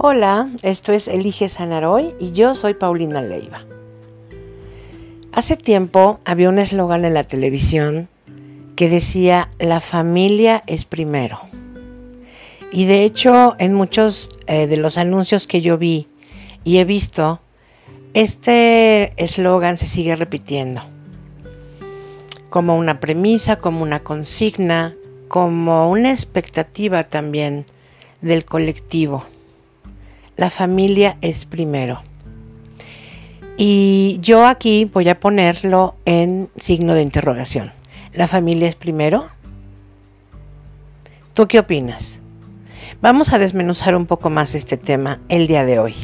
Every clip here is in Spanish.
Hola, esto es Elige Sanar Hoy y yo soy Paulina Leiva. Hace tiempo había un eslogan en la televisión que decía la familia es primero. Y de hecho en muchos eh, de los anuncios que yo vi y he visto, este eslogan se sigue repitiendo como una premisa, como una consigna, como una expectativa también del colectivo la familia es primero. Y yo aquí voy a ponerlo en signo de interrogación. ¿La familia es primero? ¿Tú qué opinas? Vamos a desmenuzar un poco más este tema el día de hoy.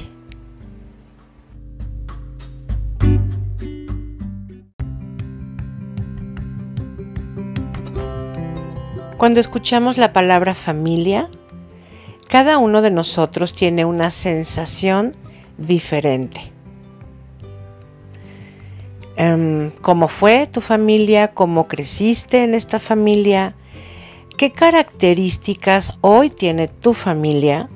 Cuando escuchamos la palabra familia, cada uno de nosotros tiene una sensación diferente. Em, ¿Cómo fue tu familia? ¿Cómo creciste en esta familia? ¿Qué características hoy tiene tu familia?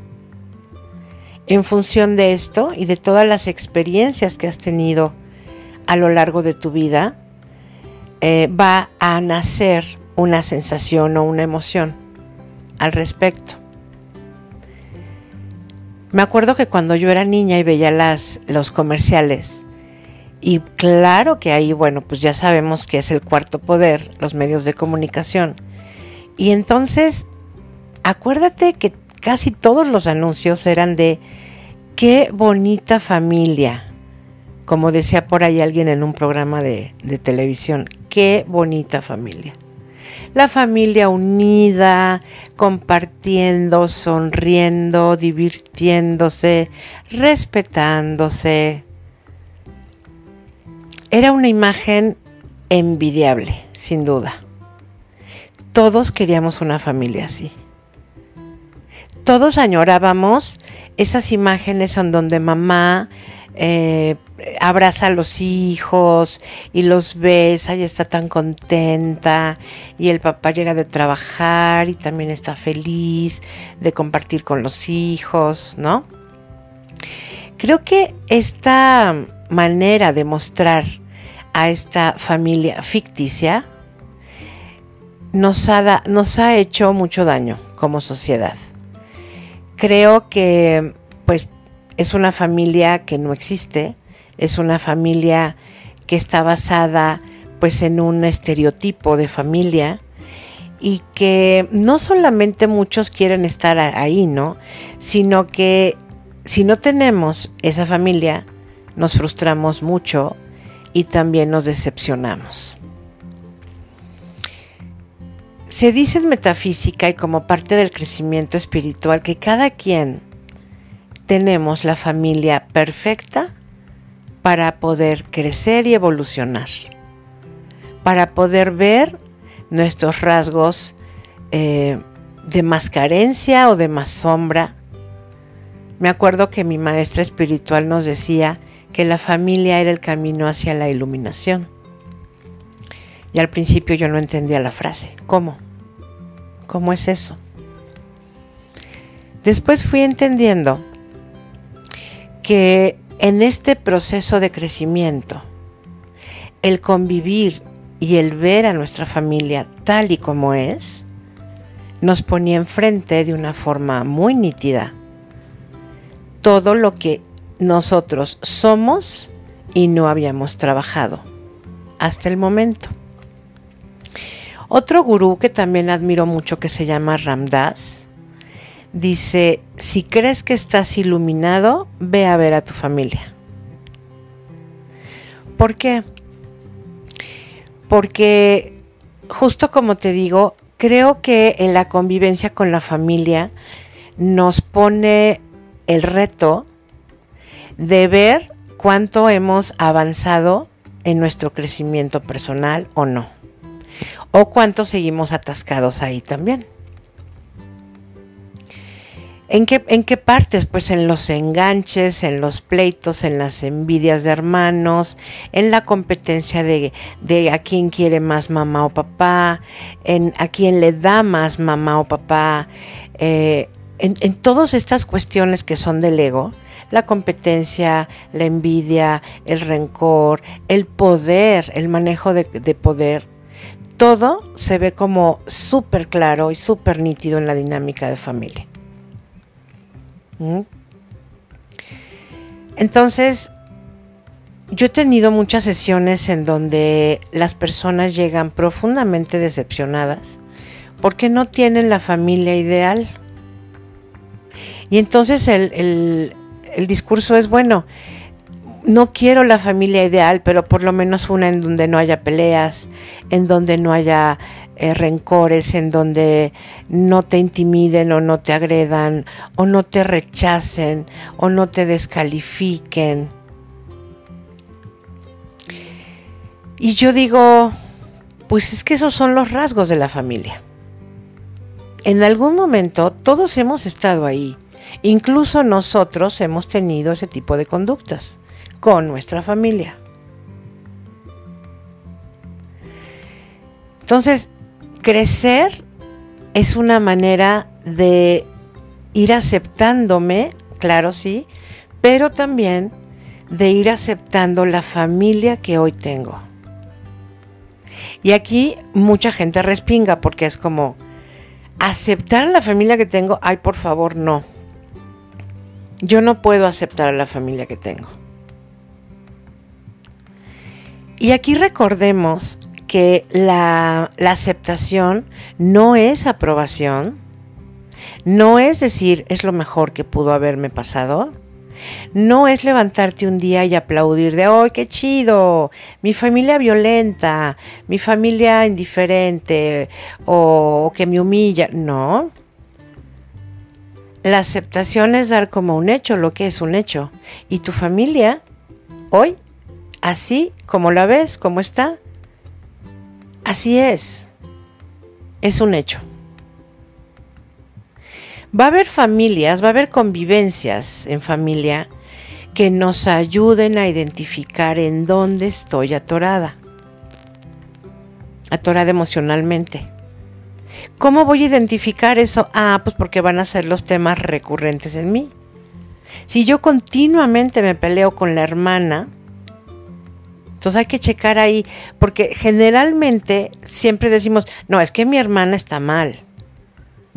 En función de esto y de todas las experiencias que has tenido a lo largo de tu vida, eh, va a nacer una sensación o una emoción al respecto. Me acuerdo que cuando yo era niña y veía las, los comerciales, y claro que ahí, bueno, pues ya sabemos que es el cuarto poder, los medios de comunicación. Y entonces, acuérdate que casi todos los anuncios eran de qué bonita familia, como decía por ahí alguien en un programa de, de televisión, qué bonita familia la familia unida, compartiendo, sonriendo, divirtiéndose, respetándose. Era una imagen envidiable, sin duda. Todos queríamos una familia así. Todos añorábamos esas imágenes en donde mamá eh, abraza a los hijos y los besa y está tan contenta y el papá llega de trabajar y también está feliz de compartir con los hijos, ¿no? Creo que esta manera de mostrar a esta familia ficticia nos ha, nos ha hecho mucho daño como sociedad. Creo que pues es una familia que no existe, es una familia que está basada pues en un estereotipo de familia y que no solamente muchos quieren estar ahí, ¿no? Sino que si no tenemos esa familia, nos frustramos mucho y también nos decepcionamos. Se dice en metafísica y como parte del crecimiento espiritual que cada quien tenemos la familia perfecta para poder crecer y evolucionar, para poder ver nuestros rasgos eh, de más carencia o de más sombra. Me acuerdo que mi maestra espiritual nos decía que la familia era el camino hacia la iluminación. Y al principio yo no entendía la frase. ¿Cómo? ¿Cómo es eso? Después fui entendiendo que en este proceso de crecimiento, el convivir y el ver a nuestra familia tal y como es, nos ponía enfrente de una forma muy nítida todo lo que nosotros somos y no habíamos trabajado hasta el momento. Otro gurú que también admiro mucho que se llama Ramdas dice, si crees que estás iluminado, ve a ver a tu familia. ¿Por qué? Porque justo como te digo, creo que en la convivencia con la familia nos pone el reto de ver cuánto hemos avanzado en nuestro crecimiento personal o no. O cuánto seguimos atascados ahí también. ¿En qué, ¿En qué partes? Pues en los enganches, en los pleitos, en las envidias de hermanos, en la competencia de, a quién quiere más mamá o papá, en a quién le da más mamá o papá, eh, en, todas estas cuestiones que son del ego, la competencia, la envidia, el rencor, el poder, el manejo de, poder, todo se ve como súper claro y súper nítido en la dinámica de familia. Entonces, yo he tenido muchas sesiones en donde las personas llegan profundamente decepcionadas porque no tienen la familia ideal. Y entonces el, discurso es, bueno, no quiero la familia ideal, pero por lo menos una en donde no haya peleas, en donde no haya eh, rencores, en donde no te intimiden o no te agredan, o no te rechacen, o no te descalifiquen. Y yo digo, pues es que esos son los rasgos de la familia. En algún momento todos hemos estado ahí. Incluso nosotros hemos tenido ese tipo de conductas con nuestra familia. Entonces, crecer es una manera de ir aceptándome, claro sí, pero también de ir aceptando la familia que hoy tengo. Y aquí mucha gente respinga porque es como, aceptar la familia que tengo, ay, por favor, no. Yo no puedo aceptar a la familia que tengo. Y aquí recordemos que la, aceptación no es aprobación, no es decir es lo mejor que pudo haberme pasado, no es levantarte un día y aplaudir de, ¡ay, qué chido! Mi familia violenta, mi familia indiferente o, que me humilla. No. La aceptación es dar como un hecho lo que es un hecho. Y tu familia, hoy, así como la ves, como está, así es. Es un hecho. Va a haber familias, va a haber convivencias en familia que nos ayuden a identificar en dónde estoy atorada. Atorada emocionalmente. ¿Cómo voy a identificar eso? Ah, pues porque van a ser los temas recurrentes en mí. Si yo continuamente me peleo con la hermana, entonces hay que checar ahí, porque generalmente siempre decimos, no, es que mi hermana está mal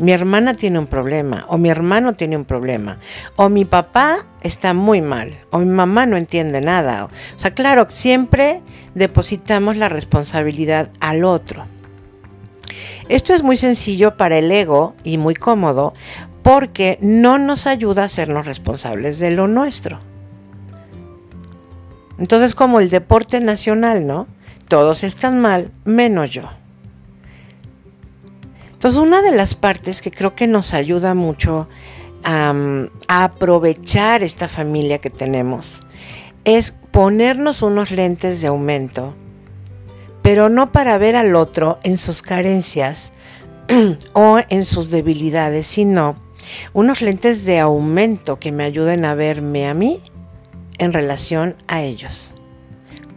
mi hermana tiene un problema, o mi hermano tiene un problema, o mi papá está muy mal, o mi mamá no entiende nada. O sea, claro, siempre depositamos la responsabilidad al otro. Esto es muy sencillo para el ego y muy cómodo porque no nos ayuda a hacernos responsables de lo nuestro. Entonces, como el deporte nacional, ¿no? Todos están mal, menos yo. Entonces, una de las partes que creo que nos ayuda mucho a, aprovechar esta familia que tenemos es ponernos unos lentes de aumento, pero no para ver al otro en sus carencias o en sus debilidades, sino unos lentes de aumento que me ayuden a verme a mí en relación a ellos.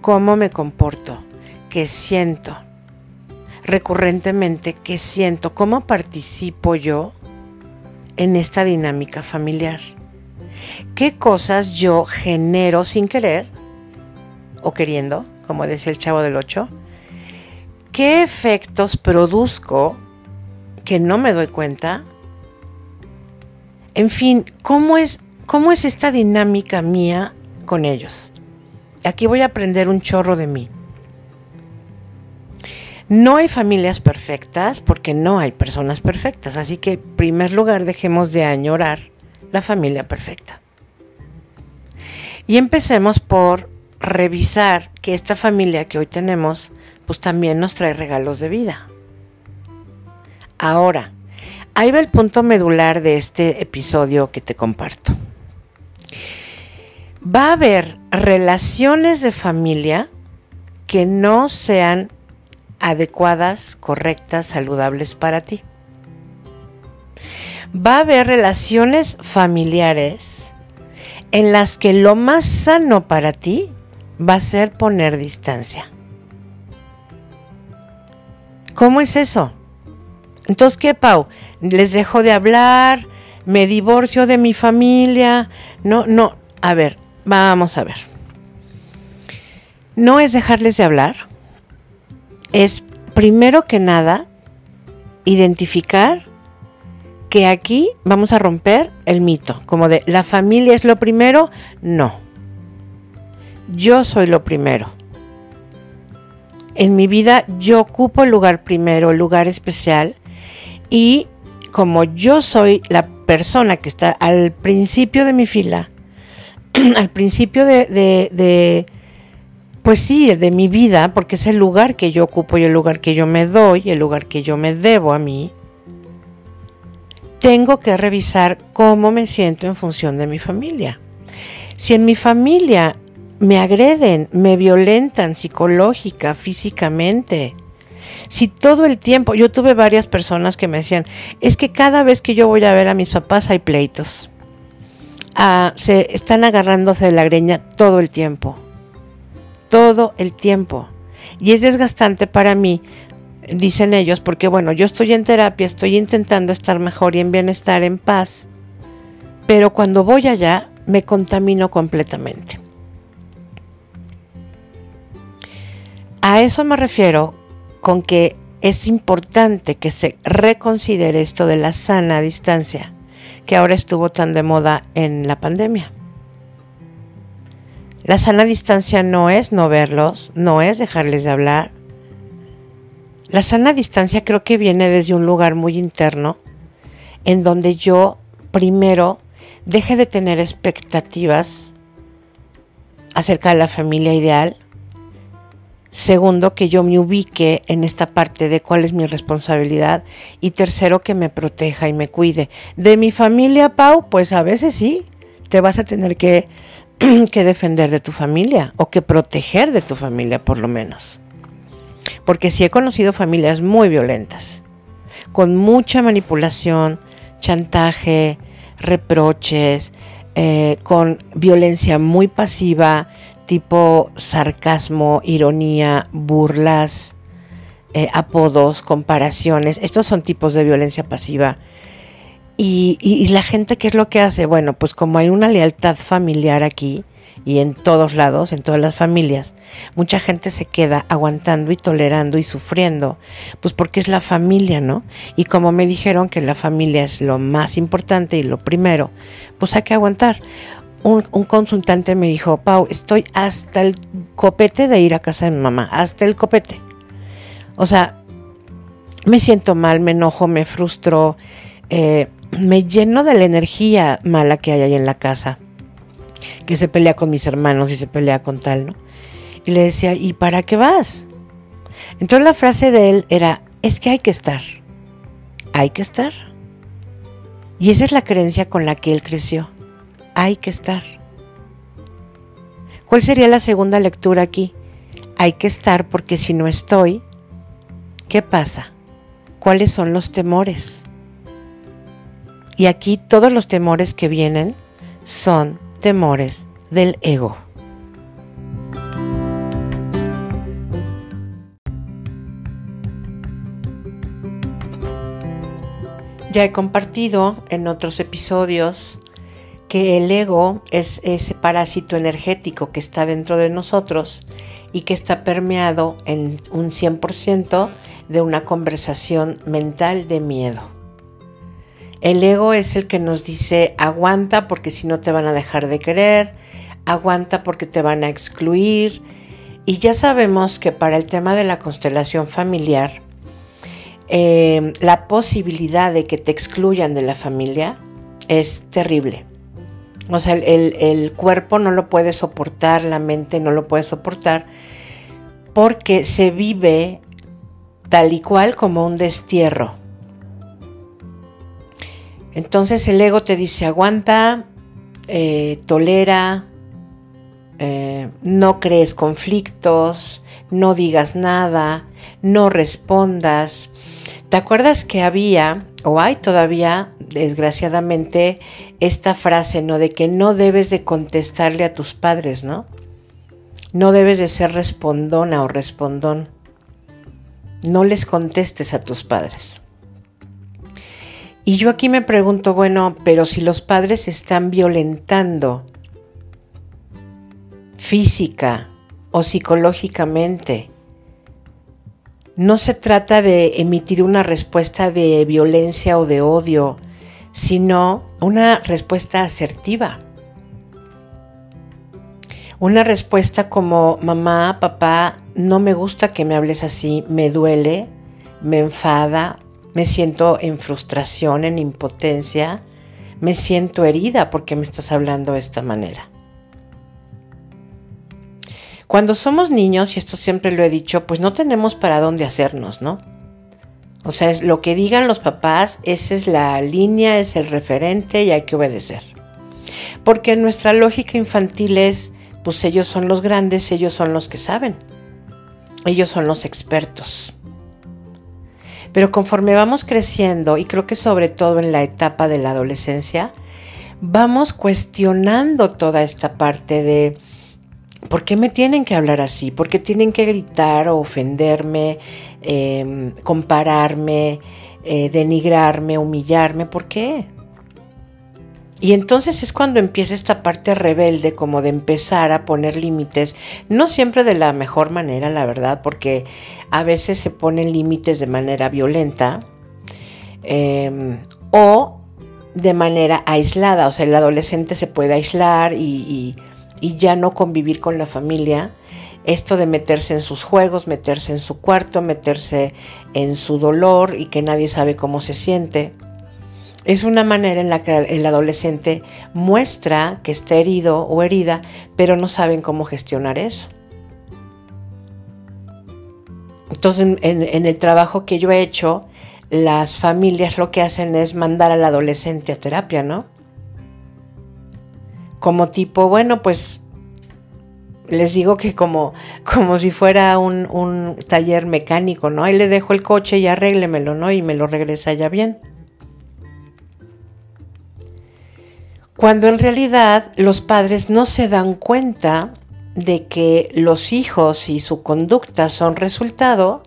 ¿Cómo me comporto? ¿Qué siento? recurrentemente qué siento, cómo participo yo en esta dinámica familiar. ¿Qué cosas yo genero sin querer o queriendo, como decía el chavo del 8? ¿Qué efectos produzco que no me doy cuenta? En fin, ¿cómo es, cómo es esta dinámica mía con ellos? Aquí voy a aprender un chorro de mí. No hay familias perfectas porque no hay personas perfectas, así que en primer lugar dejemos de añorar la familia perfecta. Y empecemos por revisar que esta familia que hoy tenemos pues también nos trae regalos de vida. Ahora, ahí va el punto medular de este episodio que te comparto. Va a haber relaciones de familia que no sean adecuadas, correctas, saludables para ti. Va a haber relaciones familiares en las que lo más sano para ti va a ser poner distancia. ¿Cómo es eso? Entonces, ¿qué, Pau? ¿Les dejo de hablar? me divorcio de mi familia. No, no, a ver, vamos a ver. No es dejarles de hablar, es primero que nada identificar que aquí vamos a romper el mito, como de la familia es lo primero, no. Yo soy lo primero. En mi vida yo ocupo el lugar primero, el lugar especial, y como yo soy la persona que está al principio de mi fila, al principio de, pues sí, de mi vida, porque es el lugar que yo ocupo y el lugar que yo me doy, el lugar que yo me debo a mí, tengo que revisar cómo me siento en función de mi familia. Si en mi familia me agreden, me violentan psicológica, físicamente, si todo el tiempo, yo tuve varias personas que me decían, es que cada vez que yo voy a ver a mis papás hay pleitos. Se están agarrándose de la greña todo el tiempo. Todo el tiempo. Y es desgastante para mí, dicen ellos, porque bueno, yo estoy en terapia, estoy intentando estar mejor y en bienestar, en paz. Pero cuando voy allá, me contamino completamente. A eso me refiero con que es importante que se reconsidere esto de la sana distancia, que ahora estuvo tan de moda en la pandemia. La sana distancia no es no verlos, no es dejarles de hablar. La sana distancia creo que viene desde un lugar muy interno, en donde yo primero deje de tener expectativas acerca de la familia ideal, Segundo, que yo me ubique en esta parte de cuál es mi responsabilidad. Y tercero, que me proteja y me cuide. De mi familia, Pau, pues a veces sí, te vas a tener que, defender de tu familia o que proteger de tu familia, por lo menos. Porque sí he conocido familias muy violentas, con mucha manipulación, chantaje, reproches, eh, con violencia muy pasiva, tipo sarcasmo, ironía, burlas, eh, apodos, comparaciones. Estos son tipos de violencia pasiva. Y, y, la gente, ¿qué es lo que hace? Bueno, pues como hay una lealtad familiar aquí y en todos lados, en todas las familias, mucha gente se queda aguantando y tolerando y sufriendo, pues porque es la familia, ¿no? Y como me dijeron que la familia es lo más importante y lo primero, pues hay que aguantar un, consultante me dijo, Pau, estoy hasta el copete de ir a casa de mi mamá, hasta el copete. O sea, me siento mal, me enojo, me frustro, eh, me lleno de la energía mala que hay ahí en la casa, que se pelea con mis hermanos y se pelea con tal, ¿no? Y le decía, ¿y para qué vas? Entonces la frase de él era, es que hay que estar, hay que estar. Y esa es la creencia con la que él creció hay que estar. ¿Cuál sería la segunda lectura aquí? Hay que estar porque si no estoy, ¿qué pasa? ¿Cuáles son los temores? Y aquí todos los temores que vienen son temores del ego. Ya he compartido en otros episodios que el ego es ese parásito energético que está dentro de nosotros y que está permeado en un 100% de una conversación mental de miedo. El ego es el que nos dice aguanta porque si no te van a dejar de querer, aguanta porque te van a excluir. Y ya sabemos que para el tema de la constelación familiar, eh, la posibilidad de que te excluyan de la familia es terrible. O sea, el, cuerpo no lo puede soportar, la mente no lo puede soportar, porque se vive tal y cual como un destierro. Entonces el ego te dice, aguanta, eh, tolera, eh, no crees conflictos, no digas nada, no respondas. ¿Te acuerdas que había, o hay todavía, desgraciadamente, esta frase, ¿no? De que no debes de contestarle a tus padres, ¿no? No debes de ser respondona o respondón. No les contestes a tus padres. Y yo aquí me pregunto, bueno, pero si los padres están violentando física o psicológicamente, no se trata de emitir una respuesta de violencia o de odio, sino una respuesta asertiva. Una respuesta como, mamá, papá, no me gusta que me hables así, me duele, me enfada, me siento en frustración, en impotencia, me siento herida porque me estás hablando de esta manera. Cuando somos niños, y esto siempre lo he dicho, pues no tenemos para dónde hacernos, ¿no? O sea, es lo que digan los papás, esa es la línea, es el referente y hay que obedecer. Porque nuestra lógica infantil es, pues ellos son los grandes, ellos son los que saben, ellos son los expertos. Pero conforme vamos creciendo, y creo que sobre todo en la etapa de la adolescencia, vamos cuestionando toda esta parte de ¿por qué me tienen que hablar así? ¿Por qué tienen que gritar o ofenderme, em, compararme, eh, denigrarme, humillarme? ¿Por qué? Y entonces es cuando empieza esta parte rebelde, como de empezar a poner límites, no siempre de la mejor manera, la verdad, porque a veces se ponen límites de manera violenta em, o de manera aislada, o sea, el adolescente se puede aislar y, y ya no convivir con la familia. Esto de meterse en sus juegos, meterse en su cuarto, meterse en su dolor y que nadie sabe cómo se siente es una manera en la que el adolescente muestra que está herido o herida, pero no saben cómo gestionar eso. Entonces, en, el trabajo que yo he hecho, las familias lo que hacen es mandar al adolescente a terapia, ¿no? Como tipo, bueno, pues les digo que como, como si fuera un, un taller mecánico, ¿no? Ahí le dejo el coche y arréglemelo, ¿no? Y me lo regresa ya bien. cuando en realidad los padres no se dan cuenta de que los hijos y su conducta son resultado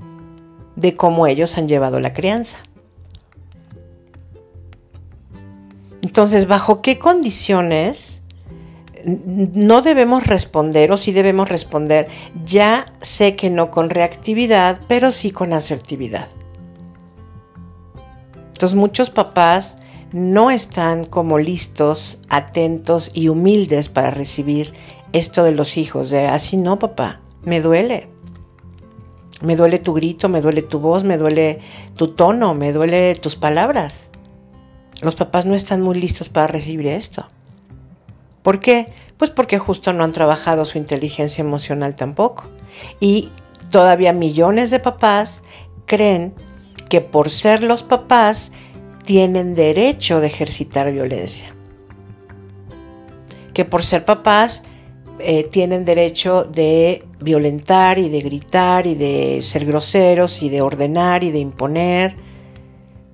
de cómo ellos han llevado la crianza. Entonces, ¿bajo qué condiciones no debemos responder o sí debemos responder? Ya sé que no con reactividad, pero sí con asertividad. Entonces, muchos papás no están como listos, atentos y humildes para recibir esto de los hijos, de así no, papá, me duele. Me duele tu grito, me duele tu voz, me duele tu tono, me duele tus palabras. Los papás no están muy listos para recibir esto. ¿Por qué? Pues porque justo no han trabajado su inteligencia emocional tampoco. Y todavía millones de papás creen que por ser los papás tienen derecho de ejercitar violencia. Que por ser papás eh, tienen derecho de violentar y de gritar y de ser groseros y de ordenar y de imponer,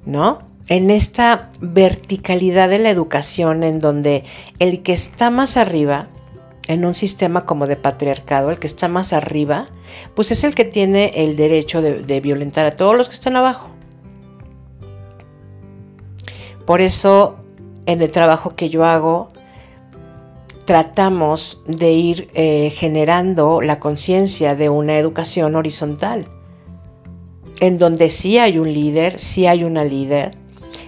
¿no? En esta verticalidad de la educación en donde el que está más arriba, en un sistema como de patriarcado, el que está más arriba, pues es el que tiene el derecho de violentar a todos los que están abajo. Por eso en el trabajo que yo hago tratamos de ir eh, generando la conciencia de una educación horizontal, en donde sí hay un líder, sí hay una líder,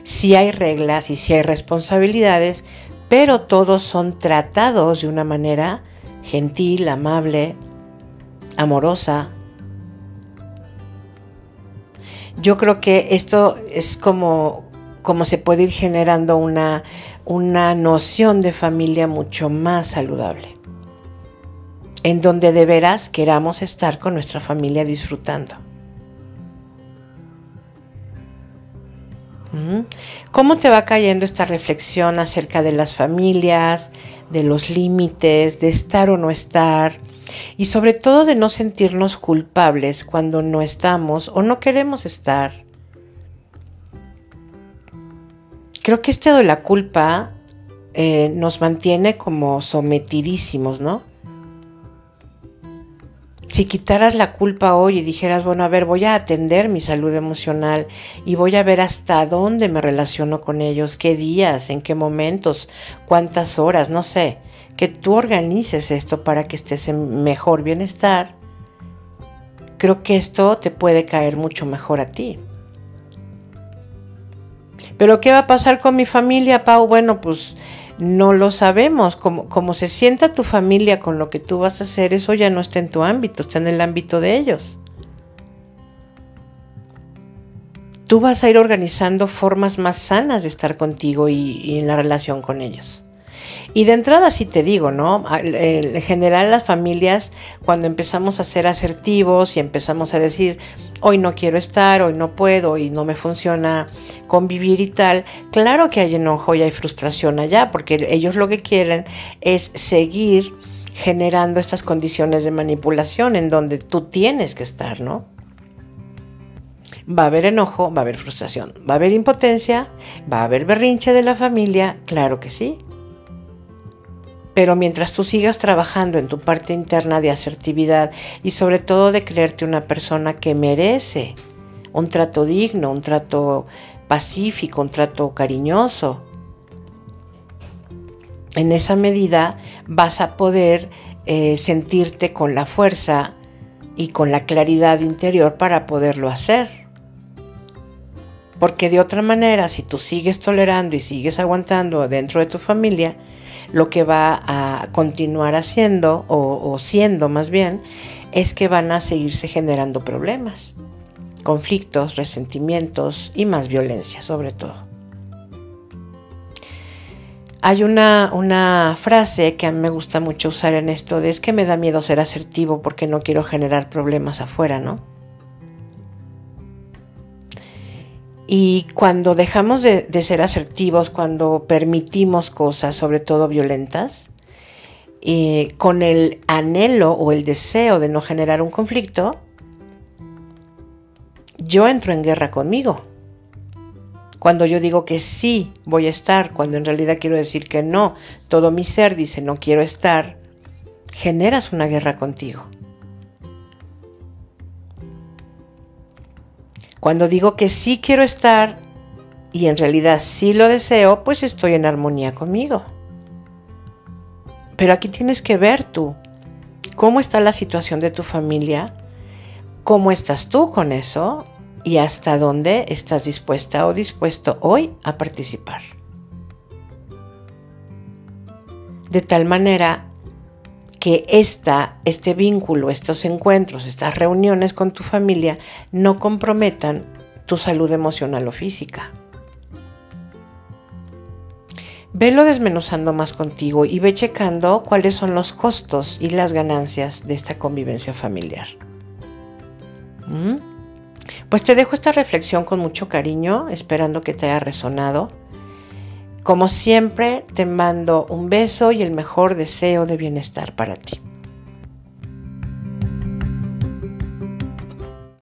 sí hay reglas y sí hay responsabilidades, pero todos son tratados de una manera gentil, amable, amorosa. Yo creo que esto es como, cómo se puede ir generando una, una noción de familia mucho más saludable, en donde de veras queramos estar con nuestra familia disfrutando. ¿Cómo te va cayendo esta reflexión acerca de las familias, de los límites, de estar o no estar? Y sobre todo de no sentirnos culpables cuando no estamos o no queremos estar creo que este de la culpa eh, nos mantiene como sometidísimos, ¿no? Si quitaras la culpa hoy y dijeras, bueno, a ver, voy a atender mi salud emocional y voy a ver hasta dónde me relaciono con ellos, qué días, en qué momentos, cuántas horas, no sé, que tú organices esto para que estés en mejor bienestar, creo que esto te puede caer mucho mejor a ti. Pero ¿qué va a pasar con mi familia, Pau? Bueno, pues no lo sabemos. Como, se sienta tu familia con lo que tú vas a hacer, eso ya no está en tu ámbito, está en el ámbito de ellos. Tú vas a ir organizando formas más sanas de estar contigo y, y en la relación con ellos. Y de entrada sí te digo, ¿no? En general las familias, cuando empezamos a ser asertivos y empezamos a decir, hoy no quiero estar, hoy no puedo, y no me funciona convivir y tal, claro que hay enojo y hay frustración allá, porque ellos lo que quieren es seguir generando estas condiciones de manipulación en donde tú tienes que estar, ¿no? Va a haber enojo, va a haber frustración, va a haber impotencia, va a haber berrinche de la familia, claro que sí. Pero mientras tú sigas trabajando en tu parte interna de asertividad y sobre todo de creerte una persona que merece un trato digno, un trato pacífico, un trato cariñoso, en esa medida vas a poder eh, sentirte con la fuerza y con la claridad interior para poderlo hacer. Porque de otra manera, si tú sigues tolerando y sigues aguantando dentro de tu familia, lo que va a continuar haciendo, o, siendo más bien, es que van a seguirse generando problemas, conflictos, resentimientos y más violencia sobre todo. Hay una, una, frase que a mí me gusta mucho usar en esto de es que me da miedo ser asertivo porque no quiero generar problemas afuera, ¿no? Y cuando dejamos de, ser asertivos, cuando permitimos cosas, sobre todo violentas, eh, con el anhelo o el deseo de no generar un conflicto, yo entro en guerra conmigo. Cuando yo digo que sí voy a estar, cuando en realidad quiero decir que no, todo mi ser dice no quiero estar, generas una guerra contigo. Cuando digo que sí quiero estar y en realidad sí lo deseo, pues estoy en armonía conmigo. Pero aquí tienes que ver tú cómo está la situación de tu familia, cómo estás tú con eso y hasta dónde estás dispuesta o dispuesto hoy a participar. De tal manera que esta, este vínculo, estos encuentros, estas reuniones con tu familia no comprometan tu salud emocional o física. Velo desmenuzando más contigo y ve checando cuáles son los costos y las ganancias de esta convivencia familiar. ¿Mm? Pues te dejo esta reflexión con mucho cariño, esperando que te haya resonado como siempre, te mando un beso y el mejor deseo de bienestar para ti.